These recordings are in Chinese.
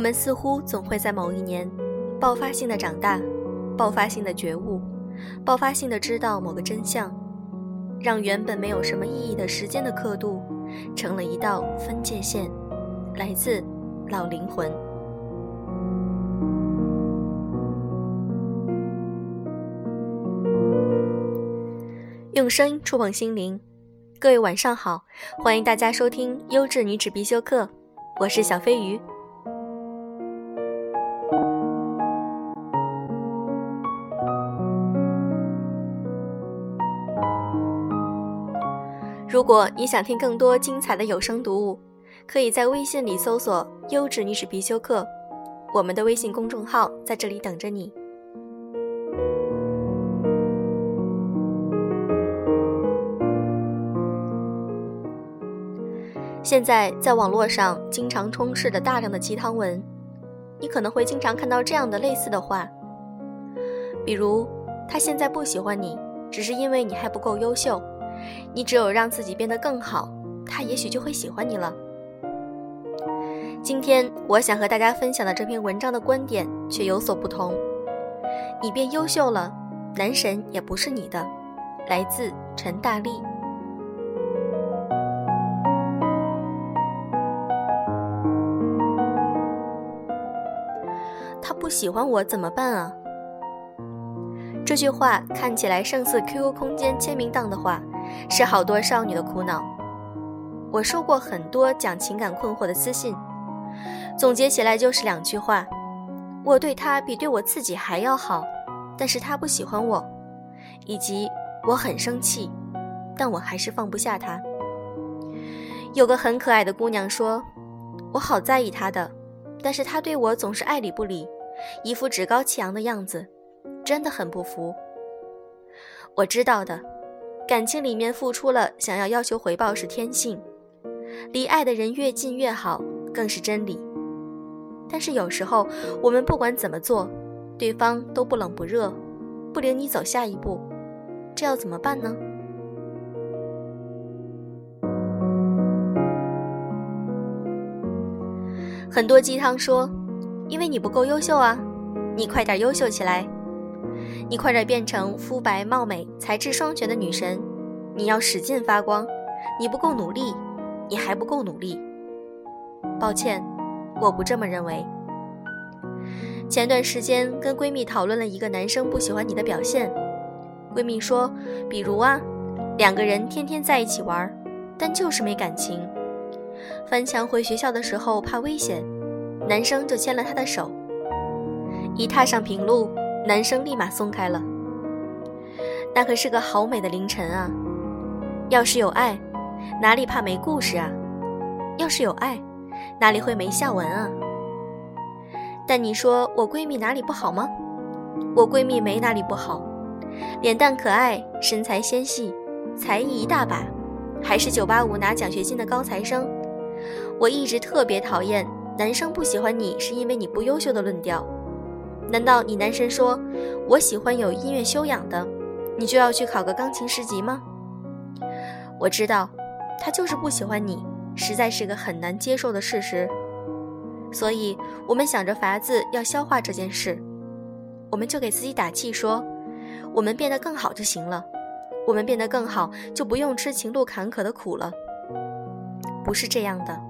我们似乎总会在某一年，爆发性的长大，爆发性的觉悟，爆发性的知道某个真相，让原本没有什么意义的时间的刻度，成了一道分界线，来自老灵魂。用声音触碰心灵，各位晚上好，欢迎大家收听优质女子必修课，我是小飞鱼。如果你想听更多精彩的有声读物，可以在微信里搜索“优质女史必修课”，我们的微信公众号在这里等着你。现在在网络上经常充斥着大量的鸡汤文，你可能会经常看到这样的类似的话，比如他现在不喜欢你，只是因为你还不够优秀。你只有让自己变得更好，他也许就会喜欢你了。今天我想和大家分享的这篇文章的观点却有所不同。你变优秀了，男神也不是你的。来自陈大力。他不喜欢我怎么办啊？这句话看起来胜似 QQ 空间签名档的话。是好多少女的苦恼。我收过很多讲情感困惑的私信，总结起来就是两句话：我对他比对我自己还要好，但是他不喜欢我；以及我很生气，但我还是放不下他。有个很可爱的姑娘说：“我好在意他的，但是他对我总是爱理不理，一副趾高气扬的样子，真的很不服。”我知道的。感情里面付出了，想要要求回报是天性，离爱的人越近越好，更是真理。但是有时候我们不管怎么做，对方都不冷不热，不领你走下一步，这要怎么办呢？很多鸡汤说，因为你不够优秀啊，你快点优秀起来。你快点变成肤白貌美、才智双全的女神！你要使劲发光！你不够努力，你还不够努力。抱歉，我不这么认为。前段时间跟闺蜜讨论了一个男生不喜欢你的表现，闺蜜说，比如啊，两个人天天在一起玩，但就是没感情。翻墙回学校的时候怕危险，男生就牵了她的手，一踏上平路。男生立马松开了。那可是个好美的凌晨啊！要是有爱，哪里怕没故事啊？要是有爱，哪里会没下文啊？但你说我闺蜜哪里不好吗？我闺蜜没哪里不好，脸蛋可爱，身材纤细，才艺一大把，还是985拿奖学金的高材生。我一直特别讨厌男生不喜欢你是因为你不优秀的论调。难道你男神说，我喜欢有音乐修养的，你就要去考个钢琴十级吗？我知道，他就是不喜欢你，实在是个很难接受的事实。所以，我们想着法子要消化这件事，我们就给自己打气说，我们变得更好就行了，我们变得更好就不用吃情路坎坷的苦了。不是这样的。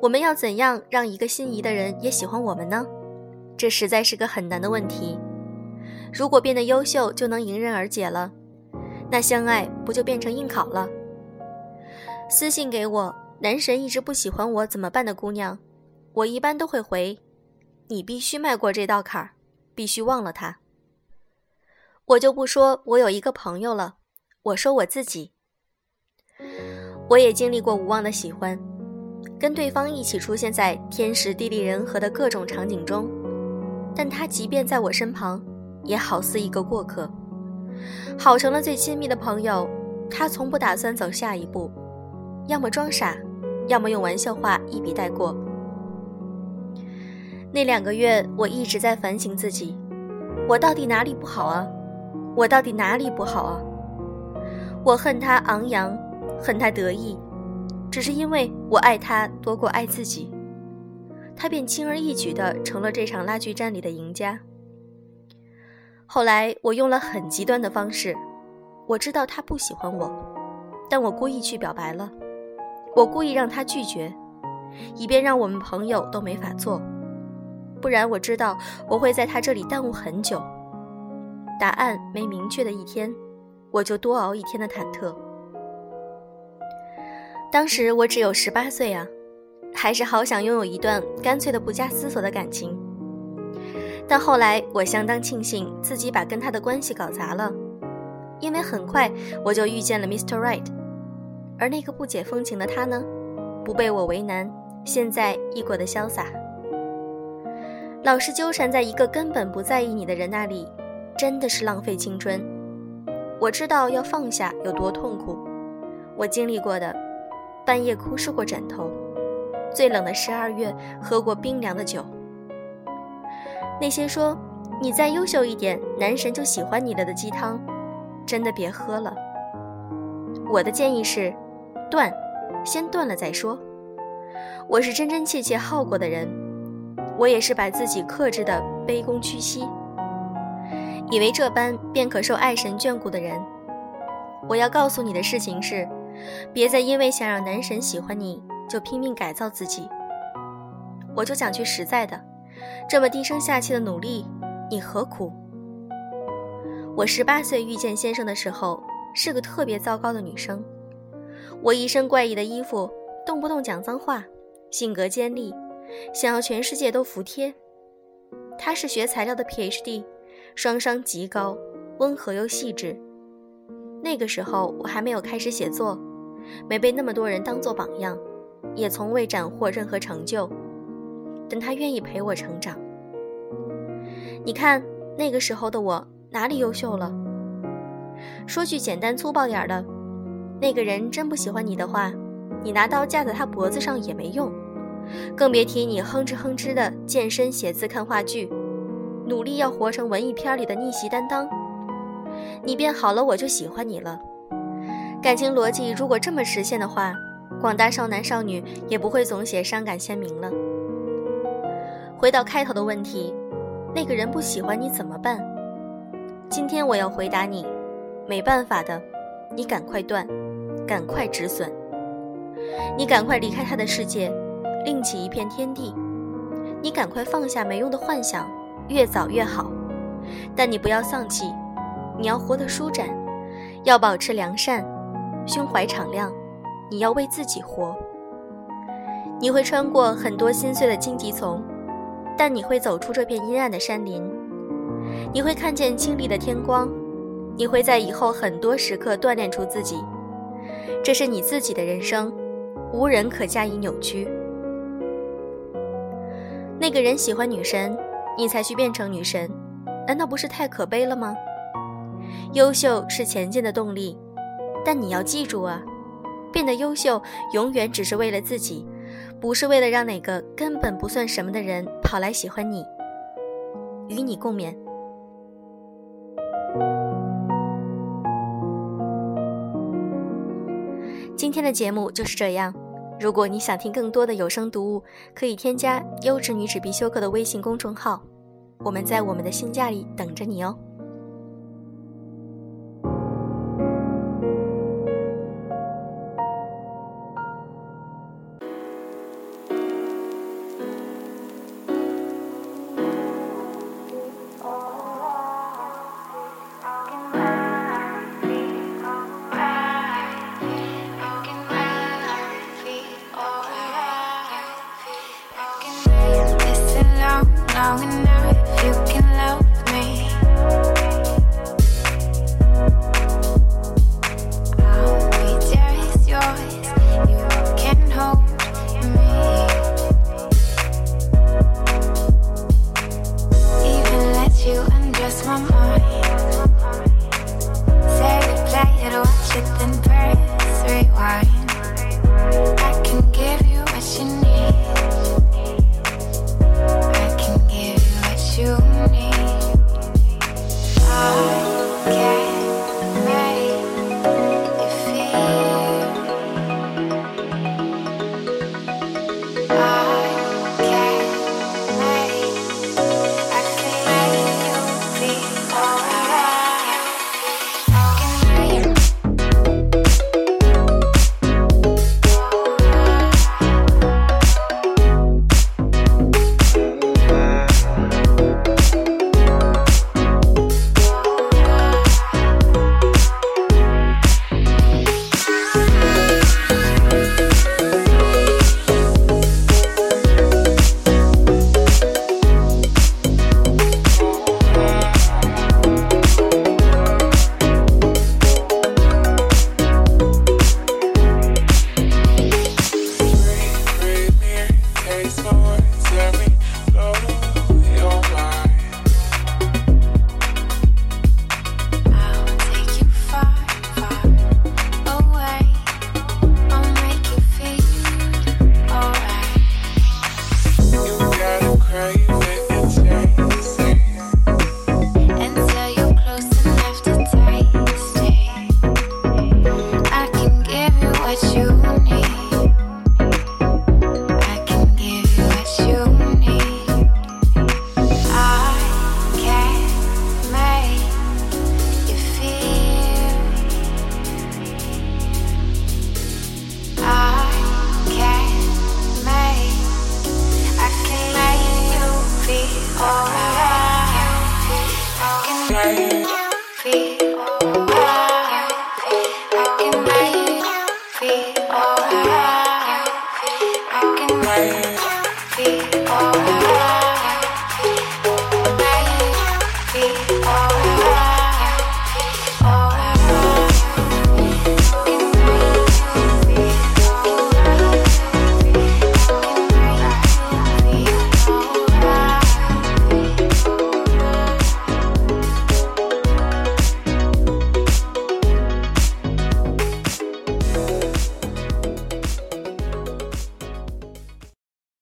我们要怎样让一个心仪的人也喜欢我们呢？这实在是个很难的问题。如果变得优秀就能迎刃而解了，那相爱不就变成应考了？私信给我，男神一直不喜欢我怎么办的姑娘，我一般都会回：你必须迈过这道坎儿，必须忘了他。我就不说我有一个朋友了，我说我自己，我也经历过无望的喜欢。跟对方一起出现在天时地利人和的各种场景中，但他即便在我身旁，也好似一个过客。好成了最亲密的朋友，他从不打算走下一步，要么装傻，要么用玩笑话一笔带过。那两个月，我一直在反省自己，我到底哪里不好啊？我到底哪里不好啊？我恨他昂扬，恨他得意，只是因为我爱他多过爱自己，他便轻而易举地成了这场拉锯战里的赢家。后来我用了很极端的方式，我知道他不喜欢我，但我故意去表白了，我故意让他拒绝，以便让我们朋友都没法做。不然我知道我会在他这里耽误很久。答案没明确的一天，我就多熬一天的忐忑。当时我只有十八岁啊，还是好想拥有一段干脆的不加思索的感情。但后来我相当庆幸自己把跟他的关系搞砸了，因为很快我就遇见了 Mr. Right，而那个不解风情的他呢，不被我为难，现在亦过得潇洒。老是纠缠在一个根本不在意你的人那里，真的是浪费青春。我知道要放下有多痛苦，我经历过的，半夜哭湿过枕头，最冷的十二月喝过冰凉的酒。那些说你再优秀一点，男神就喜欢你了的鸡汤，真的别喝了。我的建议是，断，先断了再说。我是真真切切耗过的人。我也是把自己克制的卑躬屈膝，以为这般便可受爱神眷顾的人。我要告诉你的事情是，别再因为想让男神喜欢你就拼命改造自己。我就讲句实在的，这么低声下气的努力，你何苦？我十八岁遇见先生的时候，是个特别糟糕的女生。我一身怪异的衣服，动不动讲脏话，性格尖利。想要全世界都服帖。他是学材料的 PhD，双商极高，温和又细致。那个时候我还没有开始写作，没被那么多人当做榜样，也从未斩获任何成就。但他愿意陪我成长。你看那个时候的我哪里优秀了？说句简单粗暴点的，那个人真不喜欢你的话，你拿刀架在他脖子上也没用。更别提你哼哧哼哧的健身、写字、看话剧，努力要活成文艺片里的逆袭担当。你变好了，我就喜欢你了。感情逻辑如果这么实现的话，广大少男少女也不会总写伤感签名了。回到开头的问题，那个人不喜欢你怎么办？今天我要回答你，没办法的，你赶快断，赶快止损，你赶快离开他的世界。另起一片天地，你赶快放下没用的幻想，越早越好。但你不要丧气，你要活得舒展，要保持良善，胸怀敞亮。你要为自己活。你会穿过很多心碎的荆棘丛，但你会走出这片阴暗的山林。你会看见清丽的天光，你会在以后很多时刻锻炼出自己。这是你自己的人生，无人可加以扭曲。那个人喜欢女神，你才去变成女神，难道不是太可悲了吗？优秀是前进的动力，但你要记住啊，变得优秀永远只是为了自己，不是为了让哪个根本不算什么的人跑来喜欢你。与你共勉。今天的节目就是这样。如果你想听更多的有声读物，可以添加“优质女子必修课”的微信公众号，我们在我们的新家里等着你哦。